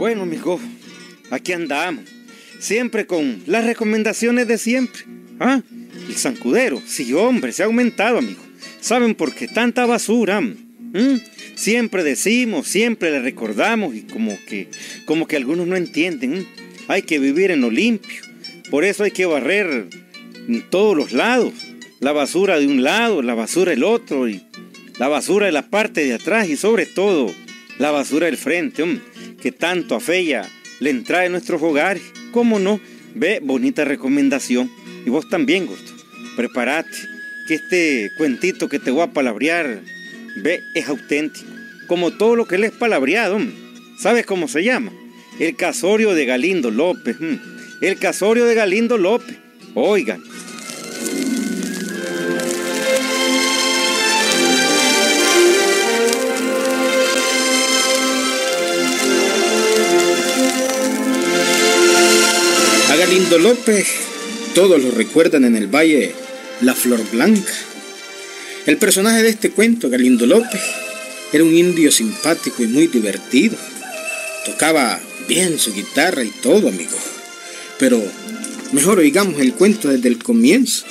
Bueno, mijo, aquí andamos. Siempre con las recomendaciones de siempre. ¿Ah? El zancudero, sí, hombre, se ha aumentado, amigo. ¿Saben por qué tanta basura? ¿Mm? Siempre decimos, siempre le recordamos y como que, como que algunos no entienden. Hay que vivir en lo limpio. Por eso hay que barrer en todos los lados. La basura de un lado, la basura del otro y la basura de la parte de atrás y sobre todo la basura del frente, que tanto afeya le entra en nuestros hogares. ¿Cómo no? Ve, bonita recomendación. Y vos también, Gusto. Prepárate, que este cuentito que te voy a palabrear, ve, es auténtico. Como todo lo que le es palabreado. ¿Sabes cómo se llama? El casorio de Galindo López. El casorio de Galindo López. Oigan. Galindo López todos lo recuerdan en el valle La Flor Blanca. El personaje de este cuento, Galindo López, era un indio simpático y muy divertido. Tocaba bien su guitarra y todo, amigo. Pero mejor oigamos el cuento desde el comienzo.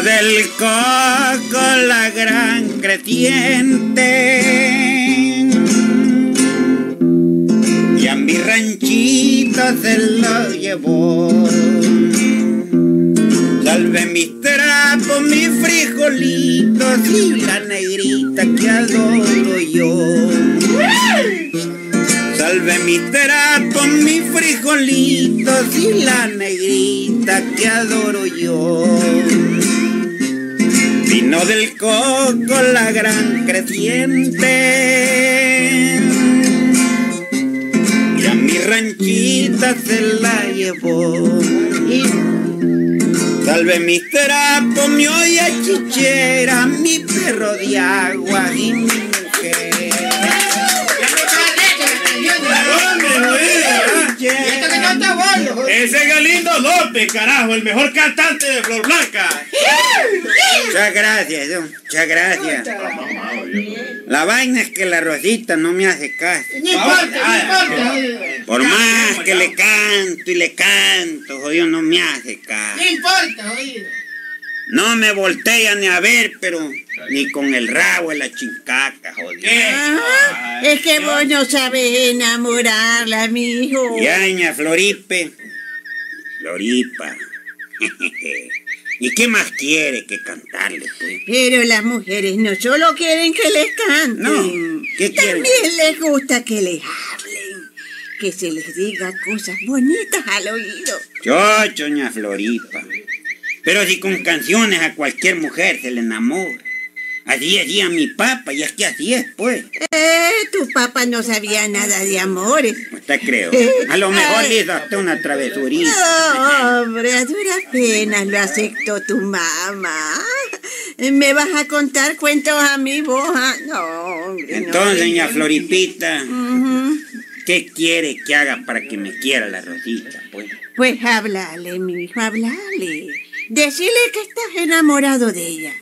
Del coco la gran creciente y a mi ranchito se lo llevó. Salve mis trapos, mis frijolitos y la negrita que adoro yo. Salve mis trapos, mis frijolitos y la negrita que adoro yo. Vino del coco la gran creciente y a mi ranchita se la llevó. Y salve mis trapos, mi olla chichera, mi perro de agua y mi mujer. Ese es Galindo López, carajo, el mejor cantante de Flor Blanca. Muchas gracias, don, muchas gracias. La vaina es que la Rosita no me hace caso. No importa, no importa. Por más que le canto y le canto, jodido, no me hace caso. No importa. No me voltea ni a ver, pero ni con el rabo en la chincaca, jodido. Ah, es que vos no sabes enamorarla, mijo. Yaña, Floripe. Floripa. ¿Y qué más quiere que cantarle, pues? Pero las mujeres no solo quieren que les canten. No, ¿qué quieren? También les gusta que les hablen. Que se les diga cosas bonitas al oído. Yo, ña Floripa. Pero si con canciones a cualquier mujer se le enamora. Así decía mi papá, y es que así es, pues. Eh, tu papá no sabía nada de amores. Usted creo. A lo mejor le hizo hasta una travesurita. No, hombre, a duras penas lo aceptó tu mamá. ¿Me vas a contar cuentos a mi vos? Ah, No, hombre. Entonces, no, ña no. Floripita. ¿qué quiere que haga para que me quiera la Rosita, pues? Pues háblale, mi hijo, háblale. Decile que estás enamorado de ella,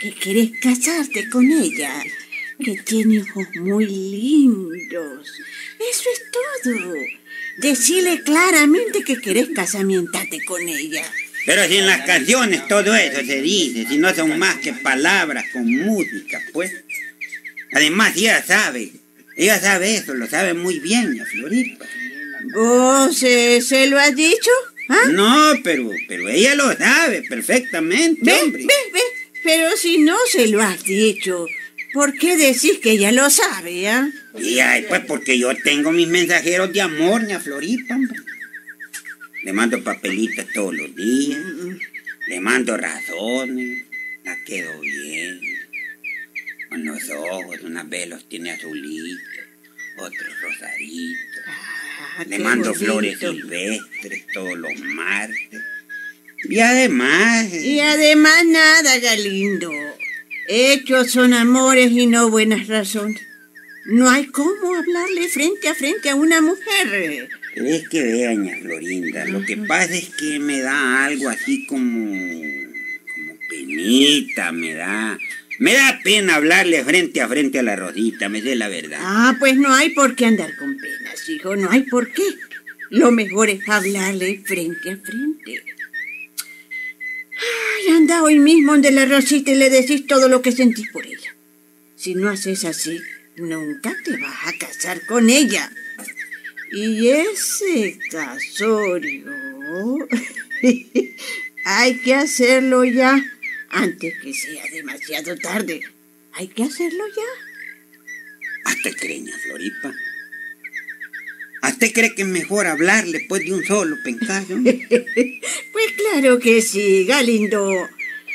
que quieres casarte con ella, que tiene ojos muy lindos. Eso es todo. Decile claramente que querés casamientarte con ella. Pero si en las canciones todo eso se dice, si no son más que palabras con música, pues. Además, ella sabe, ella sabe eso, lo sabe muy bien, la Florita. ¿Vos eh, se lo has dicho? ¿Ah? No, pero, pero ella lo sabe perfectamente, Ve, hombre. ve, ve. Pero si no se lo has dicho, ¿por qué decís que ella lo sabe, ah? Y ay, pues porque yo tengo mis mensajeros de amor, ña Florita, hombre. Le mando papelitos todos los días, le mando razones, la quedo bien. Con los ojos, unas veces los tiene azulitos, otros rosaditos. Ah, Le mando bonito. flores silvestres todos los martes. Y además, Y además nada, Galindo. Hechos son amores y no buenas razones. No hay cómo hablarle frente a frente a una mujer. es que vea, Florinda, lo que pasa es que me da algo así como, como penita, me da. Me da pena hablarle frente a frente a la Rosita, me sé la verdad. Ah, pues no hay por qué andar con penas, hijo, no hay por qué. Lo mejor es hablarle frente a frente. Anda hoy mismo donde la Rosita y le decís todo lo que sentís por ella. Si no haces así, nunca te vas a casar con ella. Y ese casorio... hay que hacerlo ya, antes que sea demasiado tarde. Hay que hacerlo ya. Hasta creña, Floripa. ¿Hasta cree que es mejor hablarle pues de un solo pencayo? Pues claro que sí, Galindo.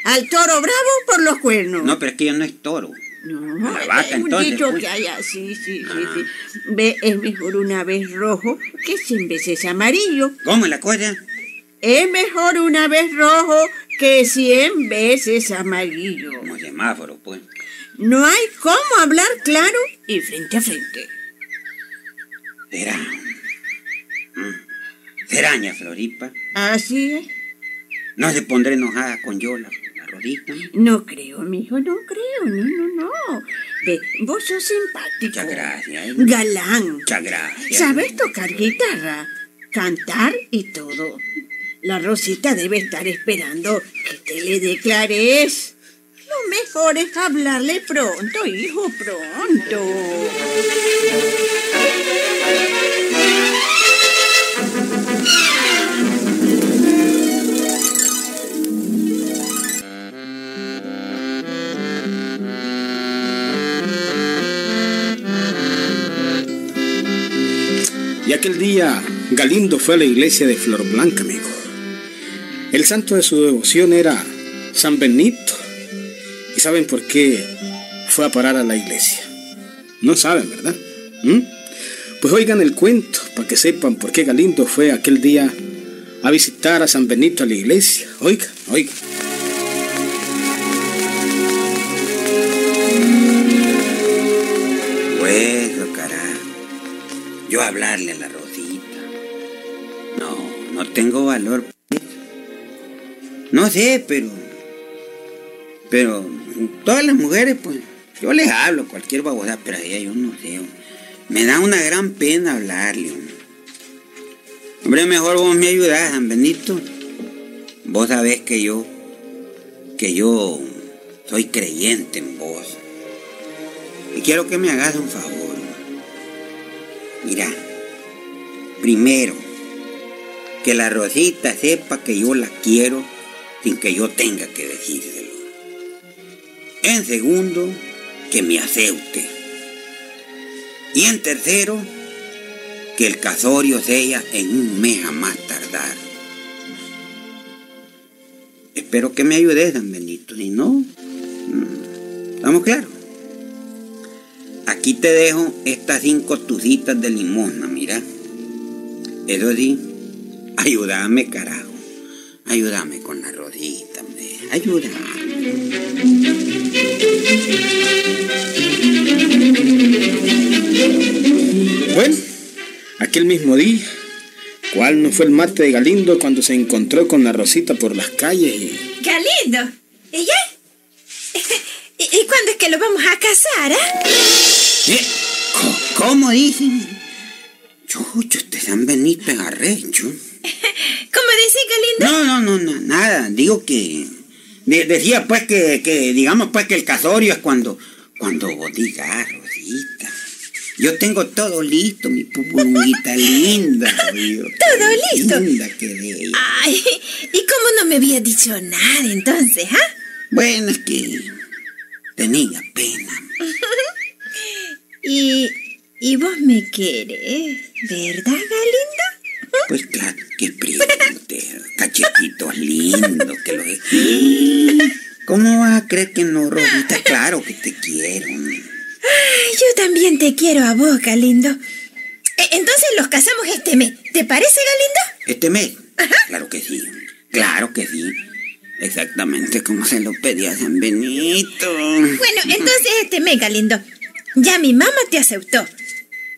Al toro bravo por los cuernos. No, pero es que ella no es toro. No, vaca, es un entonces, dicho pues. que hay así, sí, sí, Ah. sí. Ve, es mejor una vez rojo que cien veces amarillo. ¿Cómo la cosa? Es mejor una vez rojo que cien veces amarillo. Como semáforo, pues. No hay cómo hablar claro y frente a frente. Será. Mm. Seraña, Floripa. Así es. No se pondrá enojada con yo, No creo, mijo, no creo, no, no, no. Ve, vos sos simpático. Muchas gracias. ¿eh? Galán. Muchas gracias. Sabes tocar guitarra, cantar y todo. La Rosita debe estar esperando que te le declares. Lo mejor es hablarle pronto, hijo, pronto. Aquel día Galindo fue a la iglesia de Flor Blanca, amigo. El santo de su devoción era San Benito. ¿Y saben por qué fue a parar a la iglesia? No saben, ¿verdad? ¿Mm? Pues oigan el cuento para que sepan por qué Galindo fue aquel día a visitar a San Benito a la iglesia. Oiga, oiga. Hablarle a la Rosita. No, no tengo valor. No sé, pero. Pero todas las mujeres, pues. Yo les hablo cualquier babosa, pero a ella yo no sé. Me da una gran pena hablarle. hombre. Hombre, mejor vos me ayudás, San Benito. Vos sabés que yo. Que yo soy creyente en vos. Y quiero que me hagas un favor. Mira, primero, que la Rosita sepa que yo la quiero sin que yo tenga que decírselo. En segundo, que me acepte. Y en tercero, que el casorio sea en un mes a más tardar. Espero que me ayudes, San Benito. Si no, mm, ¿estamos claros? Aquí te dejo estas cinco tucitas de limosna, mira. Eso ayúdame, carajo. Ayúdame con la rodita, hombre. Ayúdame. Bueno, aquel mismo día, ¿cuál no fue el mate de Galindo cuando se encontró con la Rosita por las calles? y- Galindo, ¿y ya? ¿Y, y cuándo es que lo vamos a casar, ah? ¿Eh? ¿Cómo dicen? Chucho, este San Benito es arrecho. ¿Cómo dice Galindo? No, no, no, no, nada. Digo que. de- decía pues que, que, digamos pues que el casorio es cuando. Cuando vos digas, Rosita. Yo tengo todo listo, mi pupulita linda. jodido. ¿Todo listo? Linda que bella. Ay, ¿y cómo no me había dicho nada entonces, ah? Bueno, es que. Tenía pena. Y, y vos me querés, ¿verdad, Galindo? Pues claro, que priete, cachetitos lindos, que los... ¿Cómo vas a creer que no, Rosita? Claro que te quiero. Ay, yo también te quiero a vos, Galindo. E- Entonces los casamos este mes. ¿Te parece, Galindo? ¿Este mes? Claro que sí, claro que sí. Exactamente como se lo pedí a San Benito. Bueno, entonces este mes, Galindo. Ya mi mamá te aceptó.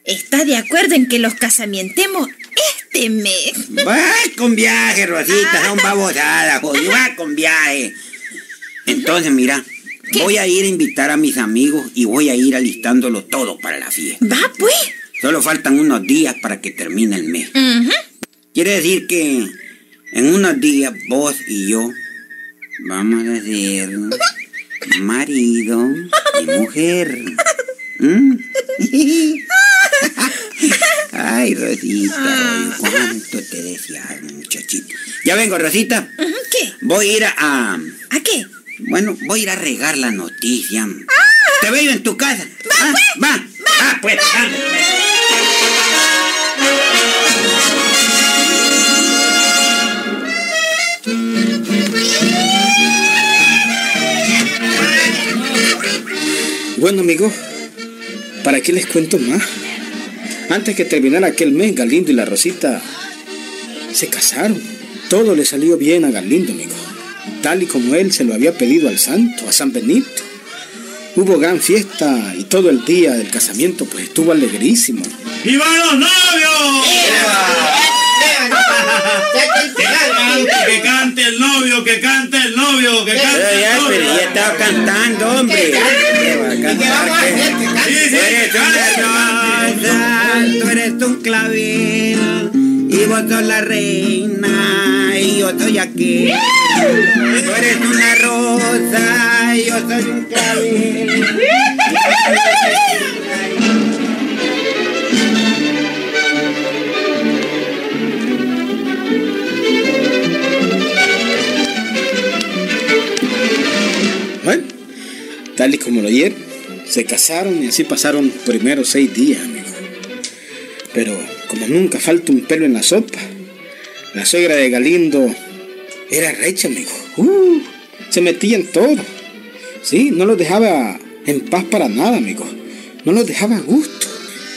Está de acuerdo en que los casamientemos este mes. Va con viaje, Rosita, son babosadas, jodido, va con viaje. Entonces, mira, voy a ir a invitar a mis amigos y voy a ir alistándolo todo para la fiesta. Va, pues. Solo faltan unos días para que termine el mes. Ujú. Quiere decir que en unos días vos y yo vamos a ser marido y mujer. ¿Mm? Ay, Rosita, cuánto te deseas, muchachito. Ya vengo, Rosita. ¿Qué? Voy a ir a, a- ¿A qué? Bueno, voy a ir a regar la noticia. Te veo en tu casa. Ah, va, va, pues. anda. Bueno, amigos, ¿para qué les cuento más? Antes que terminara aquel mes, Galindo y la Rosita se casaron. Todo le salió bien a Galindo, amigo. Tal y como él se lo había pedido al santo, a San Benito. Hubo gran fiesta y todo el día del casamiento pues estuvo alegrísimo. ¡Viva los novios! Que cante el novio, que cante el novio, que cante el novio. pero ya estaba cantando, hombre. Tú eres un clavel, y vos sos la reina, y yo soy aquel. Tú eres una rosa, y yo soy un clavel. Tal y como lo oyeron, se casaron y así pasaron primero seis días, amigo. Pero como nunca falta un pelo en la sopa, la suegra de Galindo era recha, amigo. Uh, se metía en todo. Sí, no los dejaba en paz para nada, amigo. No los dejaba a gusto.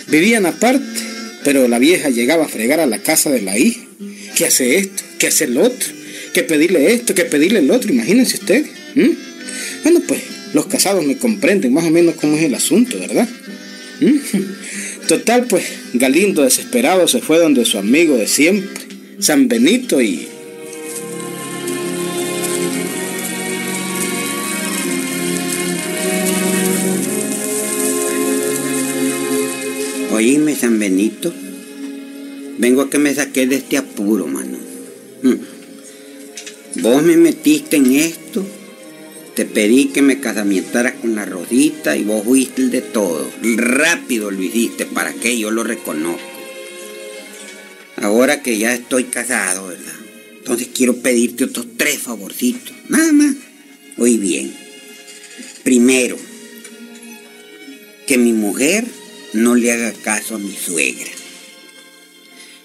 Vivían aparte, pero la vieja llegaba a fregar a la casa de la hija. ¿Qué hace esto? ¿Qué hace el otro? ¿Qué pedirle esto? ¿Qué pedirle el otro? Imagínense ustedes. Bueno, pues los casados me comprenden más o menos cómo es el asunto, ¿verdad? ¿Mm? Total, pues Galindo desesperado se fue donde su amigo de siempre, San Benito, y Oíme, San Benito. Vengo a que me saqué de este apuro, mano. Mm. Vos me metiste en esto. Te pedí que me casamientaras con la Rosita y vos fuiste el de todo. Rápido lo hiciste para que yo lo reconozco. Ahora que ya estoy casado, ¿verdad? Entonces quiero pedirte otros tres favorcitos. Nada más. Oí bien. Primero, que mi mujer no le haga caso a mi suegra.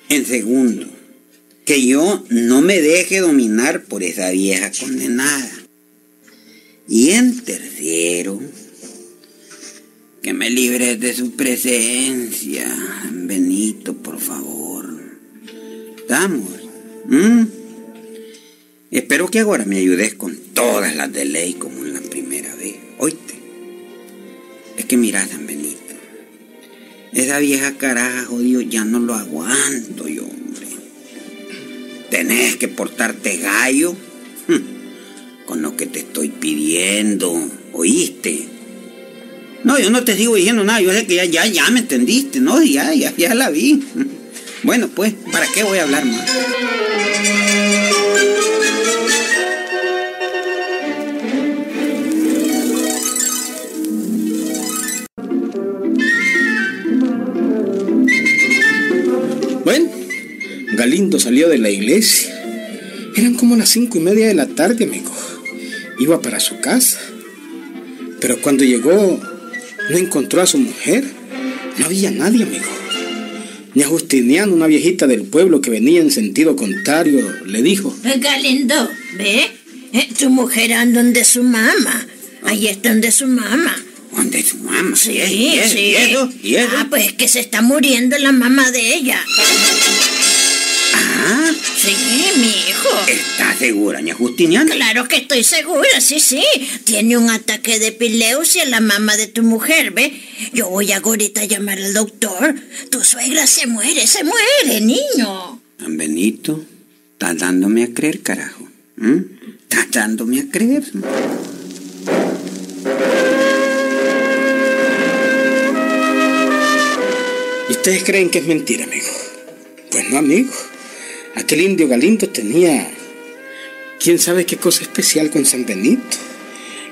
En segundo, que yo no me deje dominar por esa vieja condenada. Y en tercero, que me libres de su presencia. Benito, por favor. Estamos. Espero que ahora me ayudes con todas las de ley como en la primera vez. Oíste. Es que mira, San Benito. Esa vieja caraja, jodido, ya no lo aguanto yo, hombre. Tenés que portarte gallo con lo que te estoy pidiendo, ¿oíste? No, yo no te sigo diciendo nada, yo sé que ya, ya, ya me entendiste, ¿no? Ya, ya, ya la vi. Bueno, pues, ¿para qué voy a hablar más? Bueno, Galindo salió de la iglesia. Eran como las cinco y media de la tarde, amigo. Iba para su casa. Pero cuando llegó, no encontró a su mujer. No había nadie, amigo. Ni a Justiniano, una viejita del pueblo que venía en sentido contrario, le dijo. Galindo, ¿ve? Eh, tu mujer anda donde su mamá. Ahí está donde su mamá. ¿Dónde es su mamá? Sí, sí. ¿Y eso? ¿Y eso? Ah, pues que se está muriendo la mamá de ella. Ah, sí, mi hijo. ¿Estás segura, ña Justiniana? Claro que estoy segura, sí, sí. Tiene un ataque de epileusia la mamá de tu mujer, ¿ve? Yo voy ahorita a llamar al doctor. Tu suegra se muere, se muere, niño. San Benito, estás dándome a creer, carajo. ¿Mm? Estás dándome a creer. ¿Y ustedes creen que es mentira, amigo? Pues no, amigo. Aquel indio Galindo tenía quién sabe qué cosa especial con San Benito.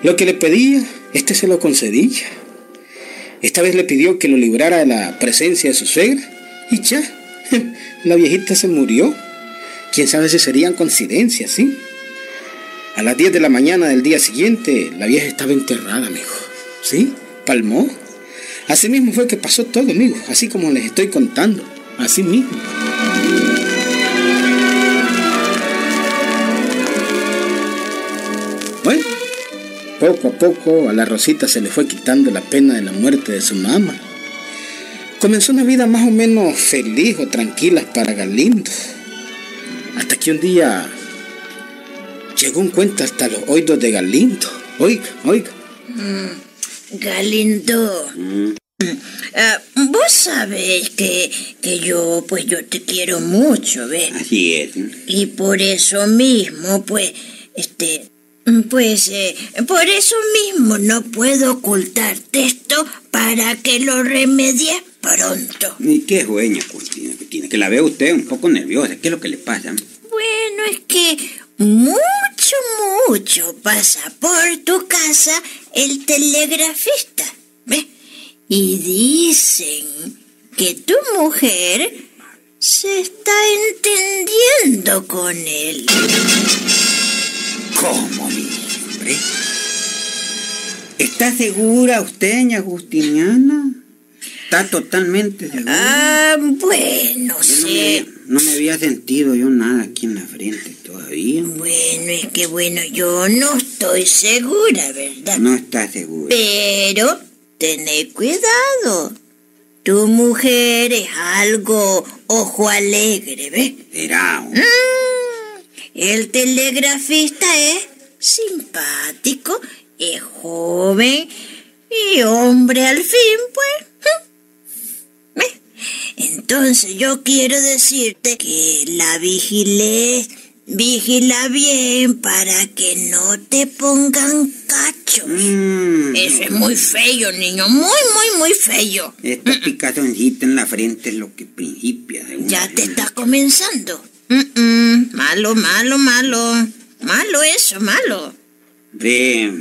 Lo que le pedía, este se lo concedía. Esta vez le pidió que lo librara de la presencia de su suegra y ya, la viejita se murió. Quién sabe si serían coincidencias, ¿sí? A las 10 de la mañana del día siguiente, la vieja estaba enterrada, amigo. ¿Sí? Palmó. Así mismo fue que pasó todo, amigo. Así como les estoy contando. Así mismo. Poco a poco a la Rosita se le fue quitando la pena de la muerte de su mamá. Comenzó una vida más o menos feliz o tranquila para Galindo. Hasta que un día llegó un cuento hasta los oídos de Galindo. Oiga, oiga. Galindo. ah, vos sabés que, que yo, pues yo te quiero mucho, ¿ves? Así es. Y por eso mismo, pues, este, pues, eh, por eso mismo no puedo ocultarte esto para que lo remedies pronto. ¿Y qué dueña, Justina, que tiene? Que la veo usted un poco nerviosa. ¿Qué es lo que le pasa? Bueno, es que mucho, mucho pasa por tu casa el telegrafista, ¿ves? Y dicen que tu mujer se está entendiendo con él. ¿Cómo, hombre? ¿Está segura usted, ña Justiniana? ¿Está totalmente segura? Ah, bueno, Yo no, me, no me había sentido yo nada aquí en la frente todavía. Bueno, es que bueno, yo no estoy segura, ¿verdad? No está segura. Pero tené cuidado. Tu mujer es algo ojo alegre, ¿ves? Será. Mm, el telegrafista es simpático, es joven y hombre al fin, pues. ¿Ves? Entonces yo quiero decirte que la vigilé, vigila bien para que no te pongan cacho. Mm, Eso es muy feo, niño, muy, muy, muy feo. Esta picazoncita en la frente es lo que principia. Ya te está comenzando. Mm, malo, malo, malo. Malo eso, malo. Ve.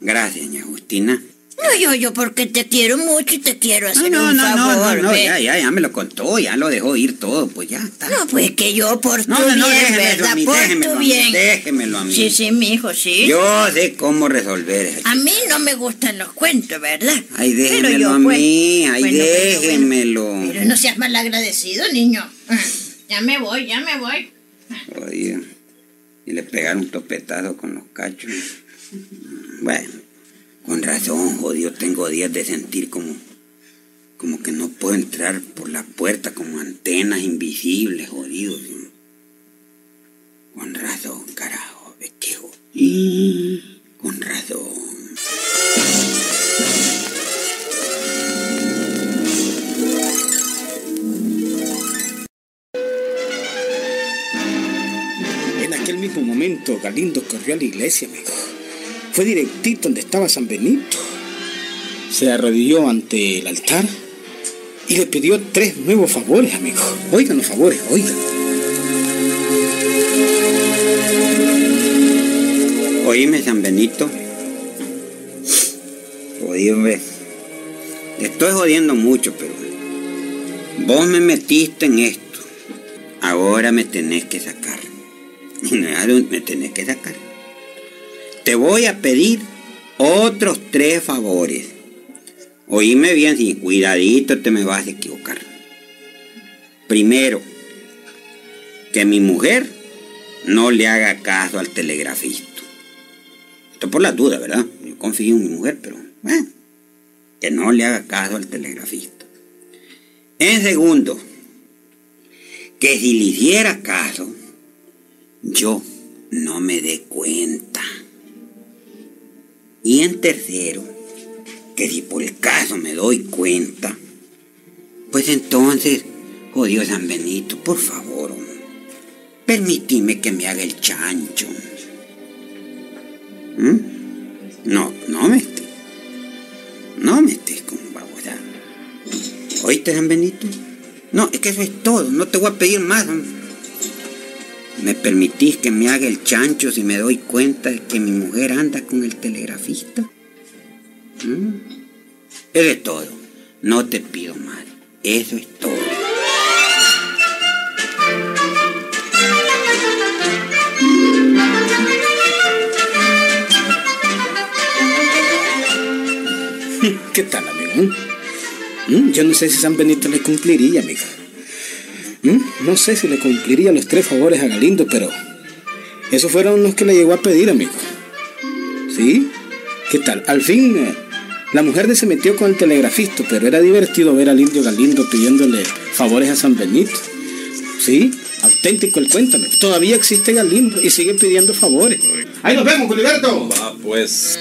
Gracias, ña Justina. No, yo, yo, porque te quiero mucho y te quiero No, hacer no, un no, no, favor. no, no, ve. ya, ya, ya me lo contó, ya lo dejó ir todo, pues ya está. No, pues que yo por tu No, no, no, bien, déjeme eso ¿verdad? a mí, por déjemelo tu a mí, bien. déjemelo a mí. Sí, sí, mi hijo, sí. Yo sé cómo resolver eso. A mí no me gustan los cuentos, ¿verdad? Ay, Pero déjemelo yo, a pues, mí, ay, bueno, déjemelo. Pero no seas malagradecido, niño. Ya me voy, ya me voy. Oye, y le pegaron un topetazo con los cachos. Bueno, con razón, jodido, tengo días de sentir como, como que no puedo entrar por la puerta como antenas invisibles, jodido. Con razón, carajo, es Galindo corrió a la iglesia, amigo. Fue directito donde estaba San Benito. Se arrodilló ante el altar y le pidió tres nuevos favores, amigo. Oigan los favores, oigan. Oíme, San Benito. Te estoy jodiendo mucho, pero vos me metiste en esto. Ahora me tenés que sacar. me tenés que sacar. Te voy a pedir otros tres favores. Oíme bien, si cuidadito te me vas a equivocar. Primero, que mi mujer no le haga caso al telegrafista. Esto por la duda, ¿verdad? Yo confío en mi mujer, pero bueno, que no le haga caso al telegrafista. En segundo, que si le hiciera caso, yo no me dé cuenta. Y en tercero, que si por el caso me doy cuenta, pues entonces, jodido San Benito, por favor, permitime que me haga el chancho. ¿Mm? No, no me estés. No me estés con babosa. ¿Oíste, San Benito? No, es que eso es todo. No te voy a pedir más. ¿Me permitís que me haga el chancho si me doy cuenta de que mi mujer anda con el telegrafista? ¿Mm? Es todo. No te pido más. Eso es todo. ¿Qué tal, amigo? ¿Mm? Yo no sé si San Benito le cumpliría, amigo. No sé si le cumpliría los tres favores a Galindo, pero esos fueron los que le llegó a pedir, amigo. ¿Sí? ¿Qué tal? Al fin, eh, la mujer de se metió con el telegrafista, pero era divertido ver al indio Galindo pidiéndole favores a San Benito. ¿Sí? Auténtico el cuéntame. Todavía existe Galindo y sigue pidiendo favores. Ahí nos vemos, Gilberto. Va, pues.